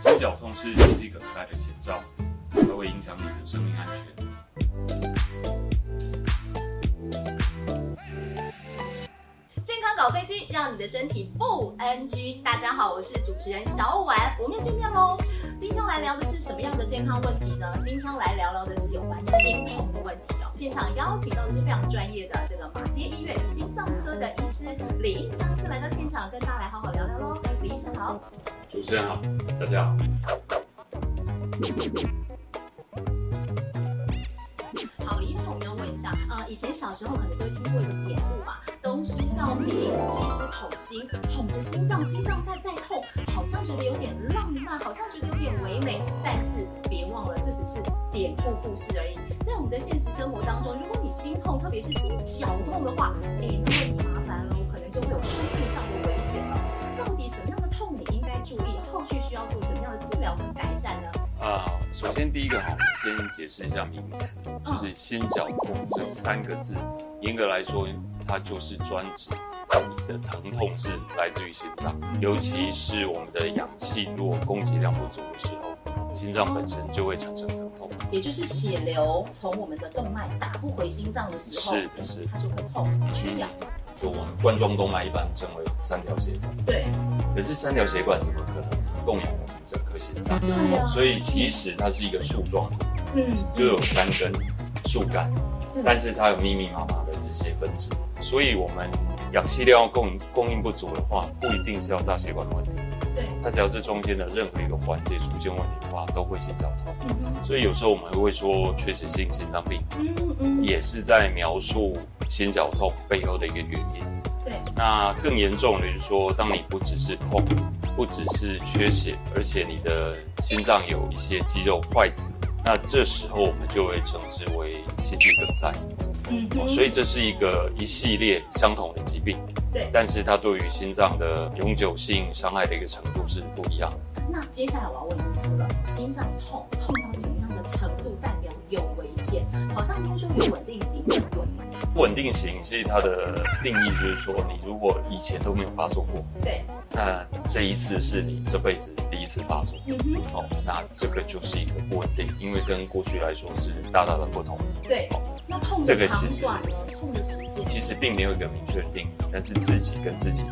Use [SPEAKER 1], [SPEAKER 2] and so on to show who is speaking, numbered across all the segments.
[SPEAKER 1] 心绞痛是心肌梗塞的前兆，它会影响你的生命安全。
[SPEAKER 2] 健康搞飞机，让你的身体不 NG。大家好，我是主持人小婉，我们又见面喽。今天来聊的是什么样的健康问题呢？今天来聊聊的是有关心痛的问题哦。现场邀请到的是非常专业的这个马街医院心脏科的医师李应章医师来到现场，跟大家来好好聊聊喽。李医生好。
[SPEAKER 1] 主持人好，大家好。
[SPEAKER 2] 好，李医师，我们要问一下，呃，以前小时候可能都听过一个典故嘛，东施效颦，西施捅心，捅着心脏，心脏在在痛，好像觉得有点浪漫，好像觉得有点唯美，但是别忘了，这只是典故故事而已。在我们的现实生活当中，如果你心痛，特别是心绞痛的话，哎，那么你麻烦了，可能就会有生命上的危险了。到底什么样的痛你应注意？后续需要做什么样的治疗跟改善呢？
[SPEAKER 1] 啊、首先第一个哈，我们先解释一下名词，就是心绞痛这三个字，严格来说，它就是专指你的疼痛是来自于心脏，尤其是我们的氧气如果供给量不足的时候，心脏本身就会产生疼痛。
[SPEAKER 2] 也就是血流从我们的动脉打不回心脏的时候，
[SPEAKER 1] 是的是
[SPEAKER 2] 它就会痛缺氧。
[SPEAKER 1] 就我们冠状动脉一般称为三条血管，
[SPEAKER 2] 对，
[SPEAKER 1] 可是三条血管怎么可能供养我们整颗心脏？
[SPEAKER 2] 对啊。
[SPEAKER 1] 所以其实它是一个树状的，
[SPEAKER 2] 嗯，
[SPEAKER 1] 就有三根树干，
[SPEAKER 2] 对。
[SPEAKER 1] 但是它有密密麻麻的这些分支，所以我们氧气量供应供应不足的话，不一定是要大血管的问题，
[SPEAKER 2] 对，
[SPEAKER 1] 它只要这中间的任何一个环节出现问题的话，都会心绞痛。
[SPEAKER 2] 嗯
[SPEAKER 1] 所以有时候我们会说缺血性心脏病，
[SPEAKER 2] 嗯嗯，
[SPEAKER 1] 也是在描述心绞痛背后的一个原因。
[SPEAKER 2] 对，
[SPEAKER 1] 那更严重的就是说，当你不只是痛，不只是缺血，而且你的心脏有一些肌肉坏死，那这时候我们就会称之为心肌梗塞。
[SPEAKER 2] 嗯，
[SPEAKER 1] 哦所以这是一个一系列相同的疾病，
[SPEAKER 2] 对。
[SPEAKER 1] 但是它对于心脏的永久性伤害的一个程度是不一样的。
[SPEAKER 2] 那接下来我要问医师了，心脏痛痛到什么样的程度好像听说有稳定型，有稳定型。
[SPEAKER 1] 不稳定型其实它的定义就是说，你如果以前都没有发作过，
[SPEAKER 2] 对，
[SPEAKER 1] 那这一次是你这辈子第一次发作。
[SPEAKER 2] 嗯哼，
[SPEAKER 1] 哦，那这个就是一个不稳定，因为跟过去来说是大大的不同。
[SPEAKER 2] 对。那痛的长
[SPEAKER 1] 这个其实
[SPEAKER 2] 短呢？痛的时间？
[SPEAKER 1] 其实并没有一个明确的定义，但是自己跟自己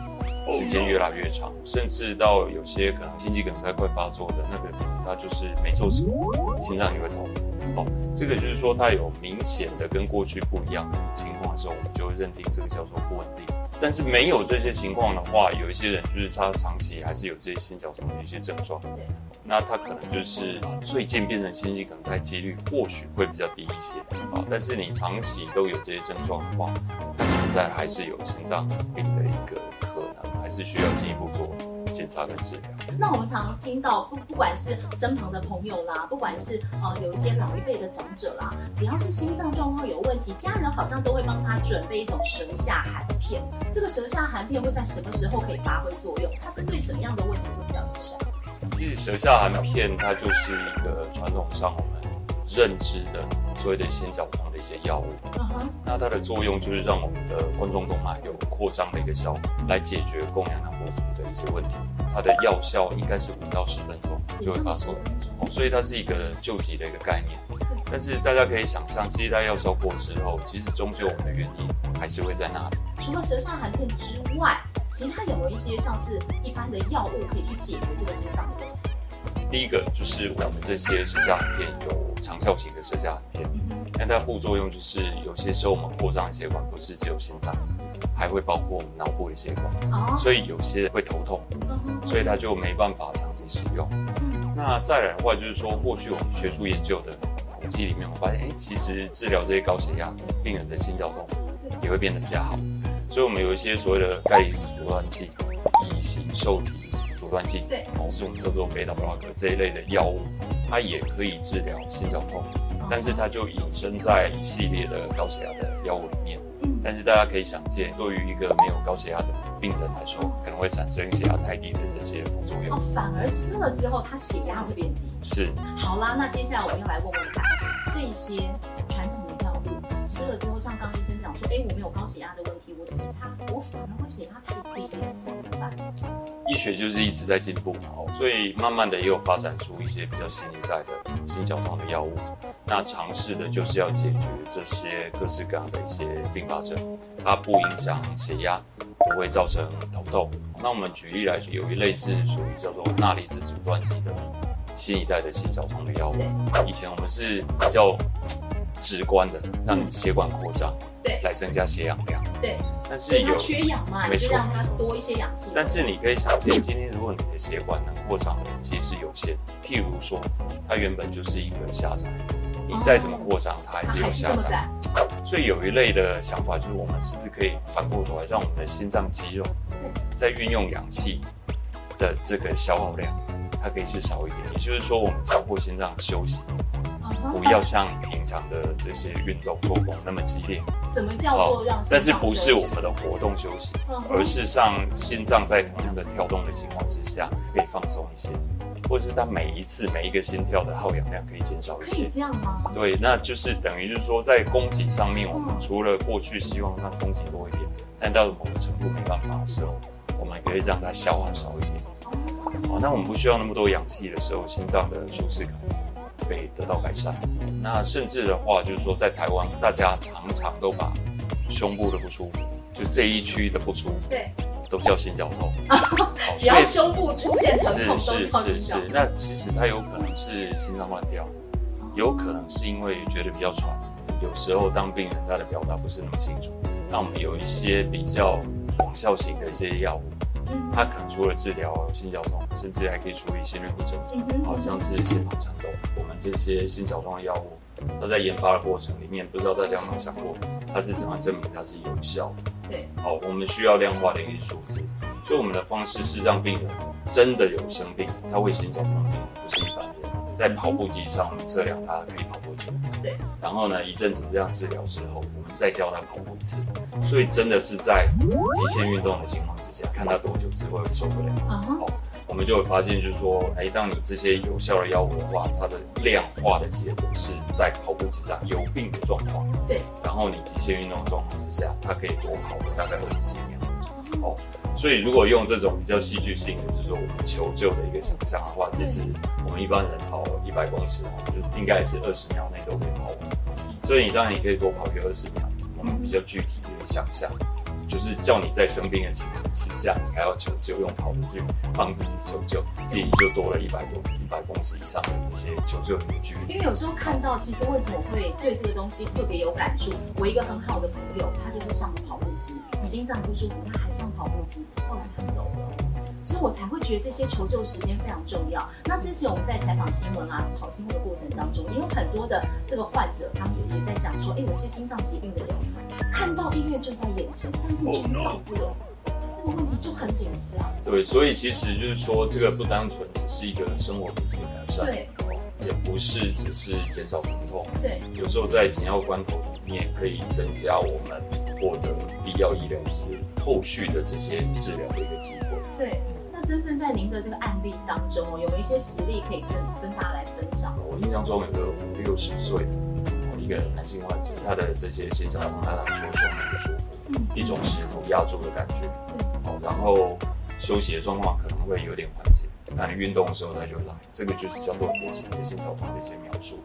[SPEAKER 1] 时间越来越长，甚至到有些可能心肌梗塞快发作的那个，他就是没做什么，心脏也会痛。哦，这个就是说它有明显的跟过去不一样的情况的时候，我们就会认定这个叫做不稳定。但是没有这些情况的话，有一些人就是他长期还是有这些心绞痛的一些症状，那他可能就是最近变成心肌梗塞几率或许会比较低一些啊，但是你长期都有这些症状的话，那现在还是有心脏病的一个可能，还是需要进一步做检查跟治疗。
[SPEAKER 2] 那我们常常听到，不不管是身旁的朋友啦，不管是呃有一些老一辈的长者啦，只要是心脏状况有问题，家人好像都会帮他准备一种舌下含片。这个舌下含片会在什么时候可以发挥作用？它针对什么样的问题会比较有效？
[SPEAKER 1] 其实舌下含片它就是一个传统上我们认知的所谓的心绞痛的一些药物。
[SPEAKER 2] 嗯哼，
[SPEAKER 1] 那它的作用就是让我们的冠状动脉有扩张的一个效果，来解决供氧量不足的一些问题。它的药效应该是五到十分钟就会发作，哦，所以它是一个救急的一个概念。但是大家可以想象，其实它药效过之后，其实终究我们的原因还是会在那里。
[SPEAKER 2] 除了舌下含片之外，其他有没有一些像是一般的药物可以去解决这个心脏的问题？
[SPEAKER 1] 第一个就是我们这些舌下含片有长效型的舌下含片，
[SPEAKER 2] 嗯哼，
[SPEAKER 1] 那它副作用就是有些时候我们扩张的血管不是只有心脏，还会包括脑部的血管，
[SPEAKER 2] 哦，
[SPEAKER 1] 所以有些人会头痛，
[SPEAKER 2] 嗯，
[SPEAKER 1] 所以它就没办法长期使用。
[SPEAKER 2] 嗯。
[SPEAKER 1] 那再来的话，就是说过去我们学术研究的统计里面，我发现，哎，其实治疗这些高血压病人的心绞痛也会变得比较好。所以我们有一些所谓的钙离子阻断剂、乙型受体阻断剂，
[SPEAKER 2] 对。
[SPEAKER 1] 哦，是我们叫做贝塔布拉格这一类的药物，它也可以治疗心绞痛，但是它就隐身在一系列的高血压的药物里面。
[SPEAKER 2] 嗯，
[SPEAKER 1] 但是大家可以想见，对于一个没有高血压的病人来说，可能会产生血压太低的这些副作用。
[SPEAKER 2] 哦，反而吃了之后，他血压会变低。
[SPEAKER 1] 是，
[SPEAKER 2] 好啦，那接下来我们要来问问看，这些吃了之后，像刚医生讲说，哎，我没有高血压的问题，我吃它，我反而会血压太低，这怎么办？
[SPEAKER 1] 医学就是一直在进步嘛，所以慢慢的也有发展出一些比较新一代的心绞痛的药物。那尝试的就是要解决这些各式各样的一些并发症，它不影响血压，不会造成头痛。那我们举例来说，有一类是属于叫做钠离子阻断剂的新一代的心绞痛的药物。以前我们是比较直观的，让你血管扩张，
[SPEAKER 2] 对，
[SPEAKER 1] 来增加血氧量，
[SPEAKER 2] 对。
[SPEAKER 1] 但是有
[SPEAKER 2] 缺氧嘛，就让它多一些氧气。
[SPEAKER 1] 但是你可以想见，今天如果你的血管能扩张的其实是有限，譬如说，它原本就是一个狭窄，你再怎么扩张，它还是有狭窄。所以有一类的想法就是，我们是不是可以反过头来，让我们的心脏肌肉在运用氧气的这个消耗量，它可以是少一点。也就是说，我们强迫心脏休息。不要像平常的这些运动做工那么激烈。
[SPEAKER 2] 怎么叫做让？
[SPEAKER 1] 但是不是我们的活动休息，而是让心脏在同样的跳动的情况之下可以放松一些，或者是它每一次每一个心跳的耗氧量可以减少一些。可
[SPEAKER 2] 以这样吗？
[SPEAKER 1] 对，那就是等于就是说在供给上面，我们除了过去希望它供给多一点，但到了某个程度没办法的时候，我们可以让它消耗少一点。哦，那我们不需要那么多氧气的时候，心脏的舒适感。可以得到改善。那甚至的话，就是说，在台湾，大家常常都把胸部的不舒服，就这一区的不舒服，
[SPEAKER 2] 对，
[SPEAKER 1] 都叫心绞痛。
[SPEAKER 2] 只要胸部出现疼痛，
[SPEAKER 1] 都叫心绞痛。那其实它有可能是心脏乱跳，有可能是因为觉得比较喘。有时候当病人他的表达不是那么清楚，那我们有一些比较广效型的一些药物。它可能除了治疗心绞痛，甚至还可以处理心律不整，好像是心房颤动。我们这些心绞痛的药物，它在研发的过程里面，不知道大家有没有想过，它是怎么证明它是有效的？
[SPEAKER 2] 对，
[SPEAKER 1] 好，我们需要量化的一个数字。所以我们的方式是让病人真的有生病，他会心绞痛不是一般人，在跑步机上测量他可以跑多久。
[SPEAKER 2] 对，
[SPEAKER 1] 然后呢，一阵子这样治疗之后，我们再教他跑步一次。所以真的是在极限运动的情况之下，看他多久之后会受不了。好，我们就会发现，就是说，哎，当你这些有效的药物的话，它的量化的结果是在跑步机上有病的状况。
[SPEAKER 2] 对。
[SPEAKER 1] 然后你极限运动的状况之下，它可以多跑大概二十几秒。哦，所以如果用这种比较戏剧性的，就是说我们求救的一个想象的话，其实我们一般人跑一百公尺，就应该是二十秒内都可以跑完。所以你当然你可以多跑个二十秒，我们比较具体的想象。就是叫你在生病的情况之下，你还要求救，用跑步去帮自己求救，自己就多了一百多一百公尺以上的这些求救的距离。
[SPEAKER 2] 因为有时候看到，其实为什么会对这个东西特别有感触？我一个很好的朋友，他就是上心脏不舒服，他还上跑步机，后来他走了。所以我才会觉得这些求救时间非常重要。那之前我们在采访新闻啊、跑新闻的过程当中，也有很多的这个患者，他们也在讲说，哎，有些心脏疾病的人，看到医院就在眼前，但是就是到不了，这个问题就很紧急啊。
[SPEAKER 1] 对，所以其实就是说，这个不单纯只是一个生活品质的改善，
[SPEAKER 2] 对，
[SPEAKER 1] 也不是只是减少疼痛，
[SPEAKER 2] 对，
[SPEAKER 1] 有时候在紧要关头里面可以增加我们获得必要医疗资后续的这些治疗的一个机会，
[SPEAKER 2] 对。那真正在您的这个案例当中哦，有没有一些实例可以跟跟大家来分享？
[SPEAKER 1] 我印象中有个五六十岁的一个男性患者，他的这些心绞痛，他来说胸不舒服，一种石头压住的感觉，哦，然后休息的状况可能会有点缓解，那你运动的时候他就来，这个就是叫做典型的心绞痛的一些描述。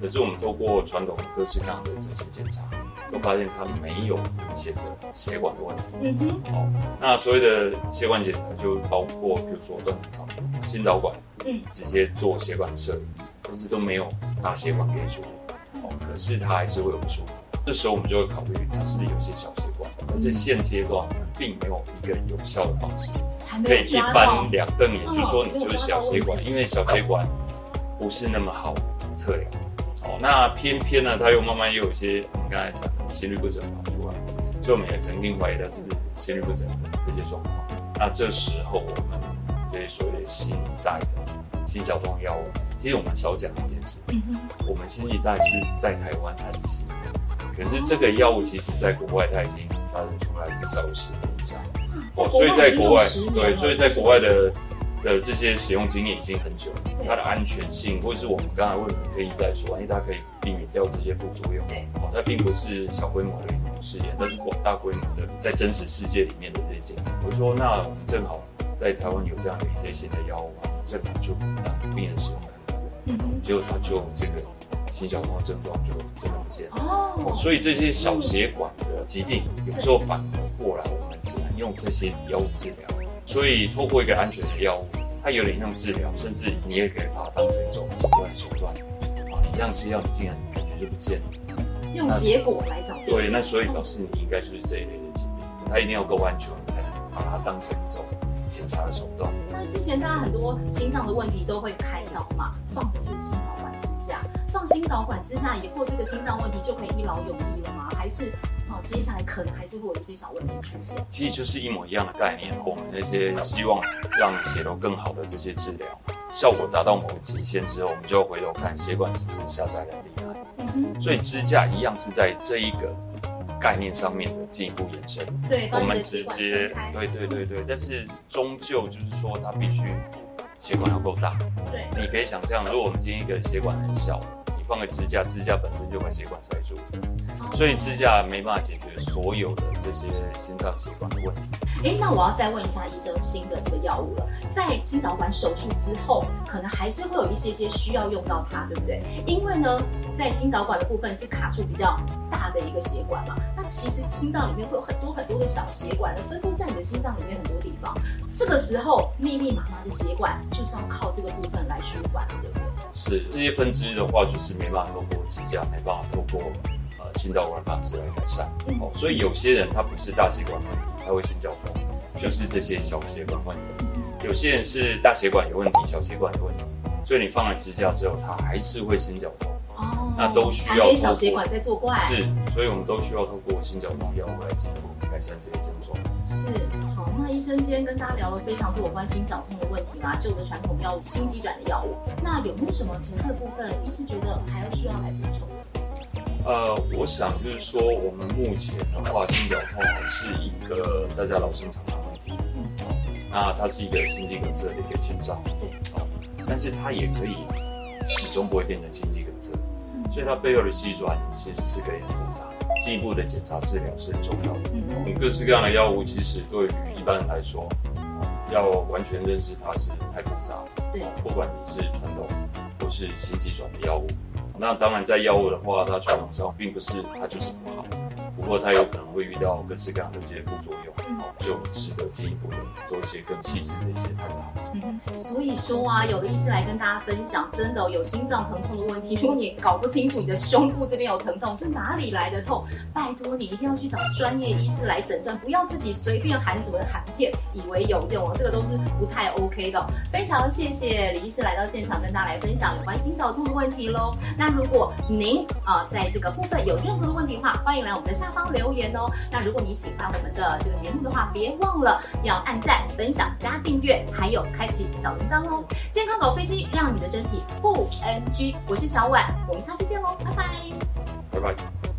[SPEAKER 1] 可是我们透过传统各式各样的这些检查。都发现他没有明显的血管的问题。嗯哼。好，那所谓的血管检查就包括，比如说断层扫心导管，嗯，直接做血管摄影，但是都没有大血管给出。哦，可是他还是会有不舒服。这时候我们就会考虑他是不是有些小血管。但是现阶段并没有一个有效的方式，
[SPEAKER 2] 可以
[SPEAKER 1] 一翻两瞪眼，就说你就是小血管，因为小血管不是那么好测量。哦，那偏偏呢，他又慢慢又有一些我们刚才讲的心律不整跑出来，所以我们也曾经怀疑他是心律不整的这些状况。那这时候我们这些所谓的新一代的心绞痛药物，其实我们少讲一件事，我们新一代是在台湾它是新的，可是这个药物其实在国外它已经发展出来至少有十年以上。
[SPEAKER 2] 哦，所以在国外对，
[SPEAKER 1] 所以在国外的的这些使用经验已经很久，它的安全性，或者是我们刚才为什么可以再说，因为它可以避免掉这些副作用。
[SPEAKER 2] 对，
[SPEAKER 1] 哦，它并不是小规模的临床试验，但是广大规模的在真实世界里面的这些经验。我说，那我们正好在台湾有这样的一些新的药物，正好就让病人使用看看。
[SPEAKER 2] 嗯，
[SPEAKER 1] 结果他就这个心绞痛的症状就真的不见了。
[SPEAKER 2] 哦
[SPEAKER 1] 哦，，所以这些小血管的疾病，有时候反而过来，我们只能用这些药物治疗。所以透过一个安全的药物，它有点像治疗，甚至你也可以把它当成一种诊断手段。啊，你这样吃药，你竟然感觉就不见了。
[SPEAKER 2] 用结果来找病
[SPEAKER 1] 对，那所以表示你应该就是这一类的疾病，它一定要够安全，才能把它当成一种检查的手段。
[SPEAKER 2] 那之前大家很多心脏的问题都会开刀嘛，放的是心导管支架，放心导管支架以后，这个心脏问题就可以一劳永逸了吗？还是哦，接下来可能还是会有一些小问题出现？
[SPEAKER 1] 其实就是一模一样的概念。我们那些希望让血流更好的这些治疗，效果达到某个极限之后，我们就要回头看血管是不是狭窄的厉害。所以支架一样是在这一个概念上面的进一步延伸。
[SPEAKER 2] 对，
[SPEAKER 1] 我们直接。对对对对，但是终究就是说它必须血管要够大。
[SPEAKER 2] 对，
[SPEAKER 1] 你可以想象，如果我们今天一个血管很小，你放个支架，支架本身就把血管塞住，所以支架没办法解决所有的这些心脏血管的问题。
[SPEAKER 2] 哎，那我要再问一下医生，新的这个药物了，在心导管手术之后，可能还是会有一些些需要用到它，对不对？因为呢，在心导管的部分是卡住比较大的一个血管嘛，那其实心脏里面会有很多很多的小血管，分布在你的心脏里面很多地方。这个时候，密密麻麻的血管就是要靠这个部分来舒缓，对不对？
[SPEAKER 1] 是这些分支的话，就是没办法透过支架，没办法透过心导管方式来改善。哦，所以有些人他不是大血管问题，他会心绞痛，就是这些小血管问题。有些人是大血管有问题，小血管有问题，所以你放了支架之后，他还是会心绞痛。
[SPEAKER 2] 哦
[SPEAKER 1] 那都需要
[SPEAKER 2] 旁边小血管在作怪。
[SPEAKER 1] 是，所以我们都需要通过心绞痛药物来进一步改善这些症状。
[SPEAKER 2] 是，好，那医生今天跟大家聊了非常多有关心绞痛的问题啦，旧的传统药物、心肌转的药物，那有没有什么其他的部分，医师觉得还要需要来补充的？
[SPEAKER 1] 呃，我想就是说，我们目前的话，心绞痛还是一个大家老生常谈的问题。那它是一个心肌梗塞的一个前兆，哦，但是它也可以始终不会变成心肌梗塞，所以它背后的机转其实是可以很复杂，进一步的检查治疗是很重要的。
[SPEAKER 2] 嗯
[SPEAKER 1] 我们各式各样的药物，其实对于一般人来说，要完全认识它是太复杂。
[SPEAKER 2] 对，
[SPEAKER 1] 不管你是传统或是心肌转的药物，那当然在药物的话，它传统上并不是它就是不好，不过它有可能会遇到各式各样的这些副作用，就值得进一步的做一些更细致的一些探讨。
[SPEAKER 2] 嗯，所以说啊，有个医师来跟大家分享，真的有心脏疼痛的问题，如果你搞不清楚你的胸部这边有疼痛是哪里来的痛，拜托你一定要去找专业医师来诊断，不要自己随便含什么含片，以为有用哦，这个都是不太 OK 的哦。非常谢谢李医师来到现场跟大家来分享有关心绞痛的问题喽。那如果您啊、在这个部分有任何的问题的话，欢迎来我们的下留言哦。那如果你喜欢我们的这个节目的话，别忘了要按赞、分享、加订阅，还有开启小铃铛哦。健康搞飞机，让你的身体不 NG。我是小婉，我们下次见喽，拜拜。
[SPEAKER 1] 拜拜。